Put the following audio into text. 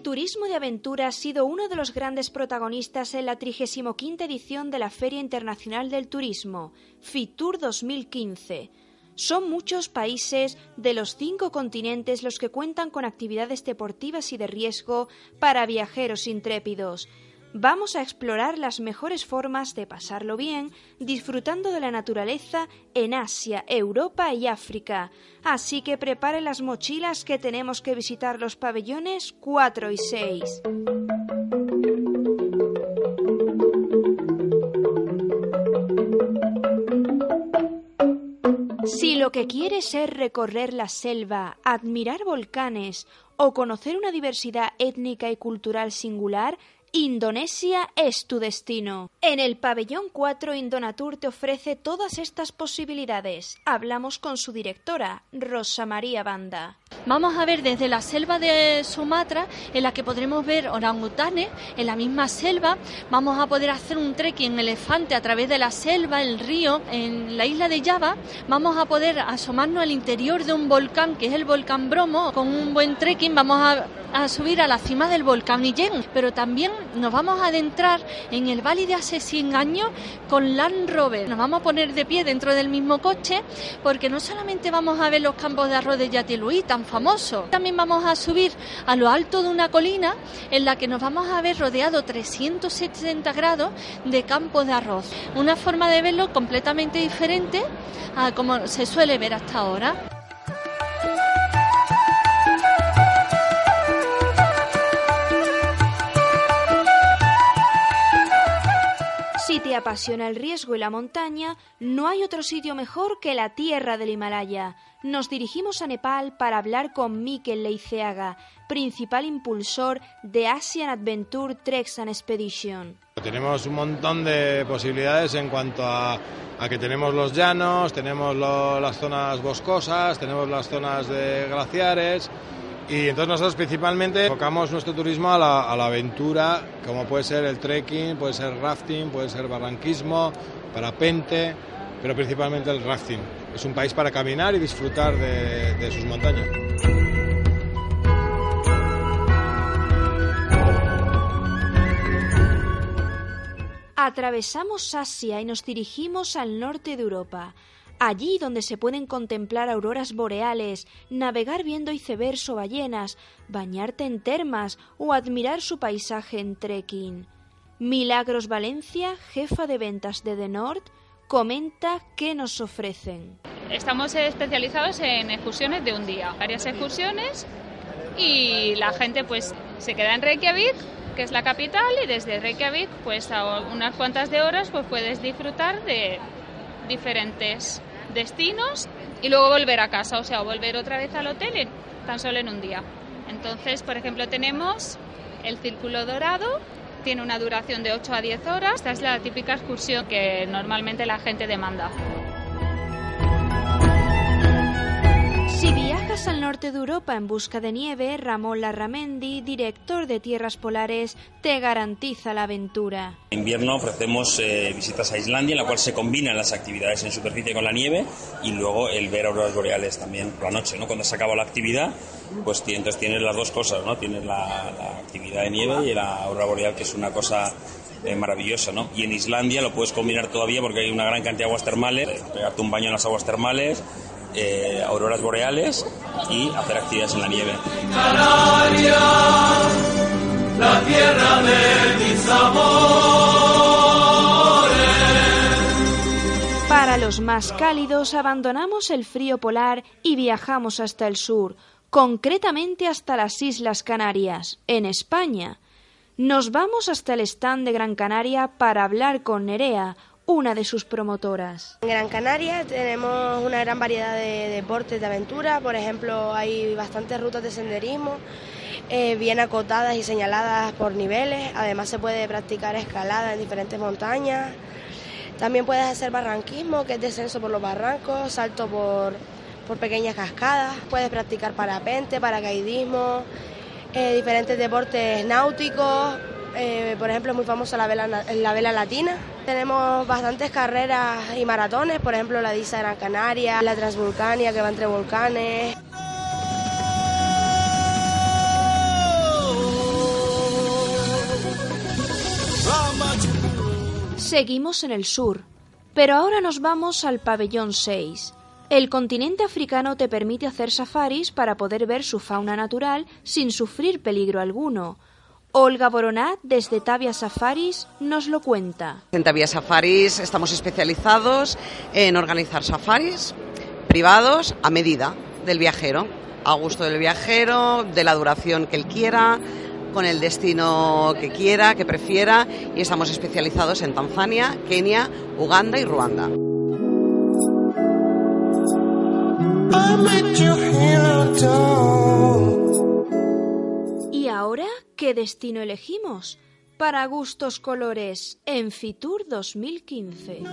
turismo de aventura ha sido uno de los grandes protagonistas en la 35 edición de la Feria Internacional del Turismo, FITUR 2015. Son muchos países de los cinco continentes los que cuentan con actividades deportivas y de riesgo para viajeros intrépidos vamos a explorar las mejores formas de pasarlo bien disfrutando de la naturaleza en Asia, Europa y África. Así que prepare las mochilas que tenemos que visitar los pabellones 4 y 6. Si lo que quieres es recorrer la selva, admirar volcanes o conocer una diversidad étnica y cultural singular, Indonesia es tu destino. En el pabellón 4 Indonatur te ofrece todas estas posibilidades. Hablamos con su directora, Rosa María Banda. Vamos a ver desde la selva de Sumatra, en la que podremos ver orangutanes, en la misma selva. Vamos a poder hacer un trekking elefante a través de la selva, el río. En la isla de Java vamos a poder asomarnos al interior de un volcán, que es el volcán Bromo. Con un buen trekking vamos a, subir a la cima del volcán Iyen, pero también nos vamos a adentrar en el valle de hace 100 años con Land Rover. Nos vamos a poner de pie dentro del mismo coche porque no solamente vamos a ver los campos de arroz de Yatiluí tan famosos, también vamos a subir a lo alto de una colina en la que nos vamos a ver rodeado 370 grados de campos de arroz. Una forma de verlo completamente diferente a como se suele ver hasta ahora. Apasiona el riesgo y la montaña, no hay otro sitio mejor que la tierra del Himalaya. Nos dirigimos a Nepal para hablar con Mikel Leiceaga, principal impulsor de Asian Adventure Treks and Expedition. Tenemos un montón de posibilidades en cuanto a, que tenemos los llanos, tenemos las zonas boscosas, tenemos las zonas de glaciares y entonces nosotros principalmente enfocamos nuestro turismo a la, aventura, como puede ser el trekking, puede ser rafting, puede ser barranquismo, parapente, pero principalmente el rafting. Es un país para caminar y disfrutar de, de sus montañas. Atravesamos Asia y nos dirigimos al norte de Europa allí donde se pueden contemplar auroras boreales, navegar viendo icebergs o ballenas, bañarte en termas o admirar su paisaje en trekking. Milagros Valencia, jefa de ventas de The North, comenta qué nos ofrecen. Estamos especializados en excursiones de un día, varias excursiones y la gente pues se queda en Reykjavik, que es la capital, y desde Reykjavik pues a unas cuantas de horas pues puedes disfrutar de diferentes destinos y luego volver a casa, o sea, volver otra vez al hotel tan solo en un día. Entonces, por ejemplo, tenemos el Círculo Dorado, tiene una duración de 8 a 10 horas. Esta es la típica excursión que normalmente la gente demanda. Viajas al norte de Europa en busca de nieve, Ramón Larramendi, director de Tierras Polares, te garantiza la aventura. En invierno ofrecemos eh, visitas a Islandia, en la cual se combinan las actividades en superficie con la nieve y luego el ver auroras boreales también por la noche. ¿no? Cuando se acaba la actividad, pues entonces tienes las dos cosas, ¿no? tienes la, actividad de nieve y la aurora boreal, que es una cosa eh, maravillosa, ¿no? Y en Islandia lo puedes combinar todavía porque hay una gran cantidad de aguas termales, pegarte un baño en las aguas termales, eh, auroras boreales y hacer actividades en la nieve. la tierra de mis Para los más cálidos abandonamos el frío polar y viajamos hasta el sur, concretamente hasta las Islas Canarias, en España. Nos vamos hasta el stand de Gran Canaria para hablar con Nerea, una de sus promotoras. En Gran Canaria tenemos una gran variedad de deportes de aventura, por ejemplo hay bastantes rutas de senderismo eh, bien acotadas y señaladas por niveles, además se puede practicar escalada en diferentes montañas, también puedes hacer barranquismo, que es descenso por los barrancos, salto por, por pequeñas cascadas, puedes practicar parapente, paracaidismo, eh, diferentes deportes náuticos, eh, por ejemplo, es muy famosa la vela, la vela latina. Tenemos bastantes carreras y maratones, por ejemplo la Disa Gran Canaria, la Transvulcania que va entre volcanes. Seguimos en el sur, pero ahora nos vamos al pabellón 6. El continente africano te permite hacer safaris para poder ver su fauna natural sin sufrir peligro alguno, Olga Boronat, desde Tavia Safaris, nos lo cuenta. En Tavia Safaris estamos especializados en organizar safaris privados a medida del viajero, a gusto del viajero, de la duración que él quiera, con el destino que quiera, que prefiera, y estamos especializados en Tanzania, Kenia, Uganda y Ruanda. ¿Y ahora qué destino elegimos? Para gustos colores en Fitur 2015.